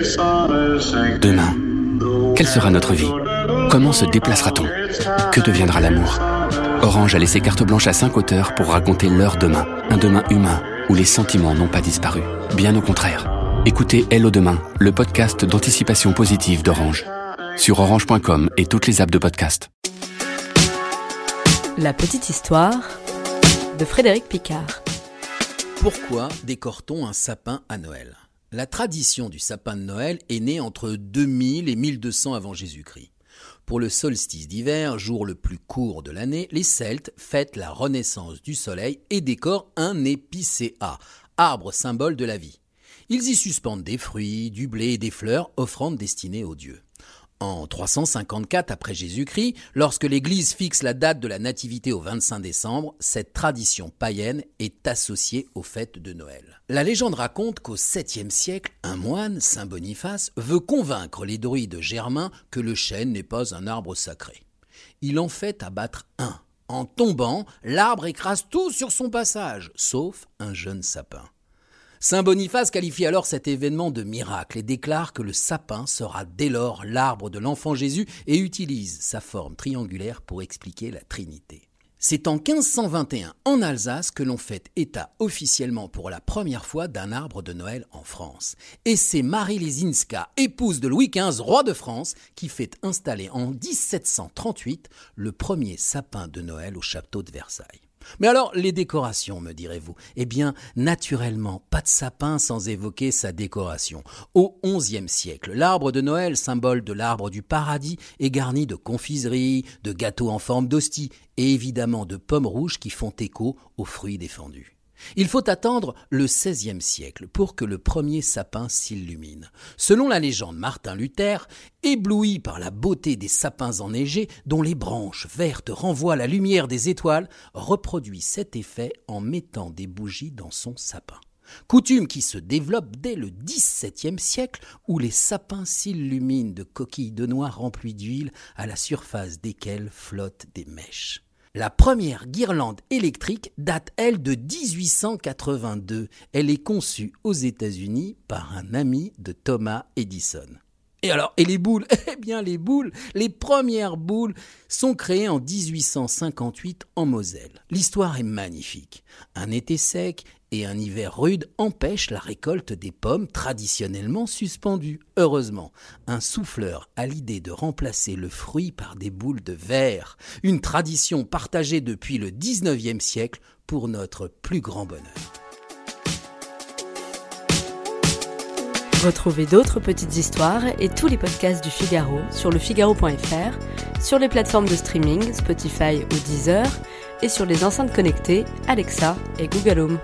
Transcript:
Demain, quelle sera notre vie? Comment se déplacera-t-on? Que deviendra l'amour? Orange a laissé carte blanche à cinq auteurs pour raconter leur demain, un demain humain où les sentiments n'ont pas disparu. Bien au contraire. Écoutez Hello Demain, le podcast d'anticipation positive d'Orange. Sur orange.com et toutes les apps de podcast. La petite histoire de Frédéric Picard. Pourquoi décore-t-on un sapin à Noël? La tradition du sapin de Noël est née entre 2000 et 1200 avant Jésus-Christ. Pour le solstice d'hiver, jour le plus court de l'année, les Celtes fêtent la renaissance du soleil et décorent un épicéa, arbre symbole de la vie. Ils y suspendent des fruits, du blé et des fleurs, offrandes destinées aux dieux. En 354 après Jésus-Christ, lorsque l'Église fixe la date de la Nativité au 25 décembre, cette tradition païenne est associée aux fêtes de Noël. La légende raconte qu'au 7e siècle, un moine, Saint Boniface, veut convaincre les druides germains que le chêne n'est pas un arbre sacré. Il en fait abattre un. En tombant, l'arbre écrase tout sur son passage, sauf un jeune sapin. Saint Boniface qualifie alors cet événement de miracle et déclare que le sapin sera dès lors l'arbre de l'enfant Jésus et utilise sa forme triangulaire pour expliquer la Trinité. C'est en 1521 en Alsace que l'on fait état officiellement pour la première fois d'un arbre de Noël en France. Et c'est Marie Lesinska, épouse de Louis XV, roi de France, qui fait installer en 1738 le premier sapin de Noël au château de Versailles. Mais alors, les décorations, me direz-vous? Eh bien, naturellement, pas de sapin sans évoquer sa décoration. Au XIe siècle, l'arbre de Noël, symbole de l'arbre du paradis, est garni de confiseries, de gâteaux en forme d'hostie et évidemment de pommes rouges qui font écho aux fruits défendus. Il faut attendre le XVIe siècle pour que le premier sapin s'illumine. Selon la légende, Martin Luther, ébloui par la beauté des sapins enneigés, dont les branches vertes renvoient la lumière des étoiles, reproduit cet effet en mettant des bougies dans son sapin. Coutume qui se développe dès le XVIIe siècle, où les sapins s'illuminent de coquilles de noix remplies d'huile, à la surface desquelles flottent des mèches. La première guirlande électrique date, elle, de 1882. Elle est conçue aux États-Unis par un ami de Thomas Edison. Et alors, et les boules Eh bien, les boules, les premières boules sont créées en 1858 en Moselle. L'histoire est magnifique. Un été sec et un hiver rude empêchent la récolte des pommes traditionnellement suspendues. Heureusement, un souffleur a l'idée de remplacer le fruit par des boules de verre, une tradition partagée depuis le 19e siècle pour notre plus grand bonheur. Retrouvez d'autres petites histoires et tous les podcasts du Figaro sur lefigaro.fr, sur les plateformes de streaming Spotify ou Deezer et sur les enceintes connectées Alexa et Google Home.